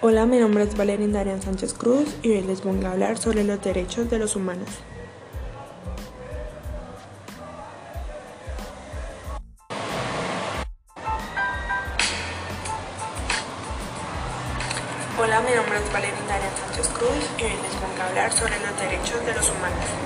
Hola, mi nombre es Valeria Darian Sánchez Cruz y hoy les voy a hablar sobre los derechos de los humanos. Hola, mi nombre es Valeria Darian Sánchez Cruz y hoy les voy a hablar sobre los derechos de los humanos.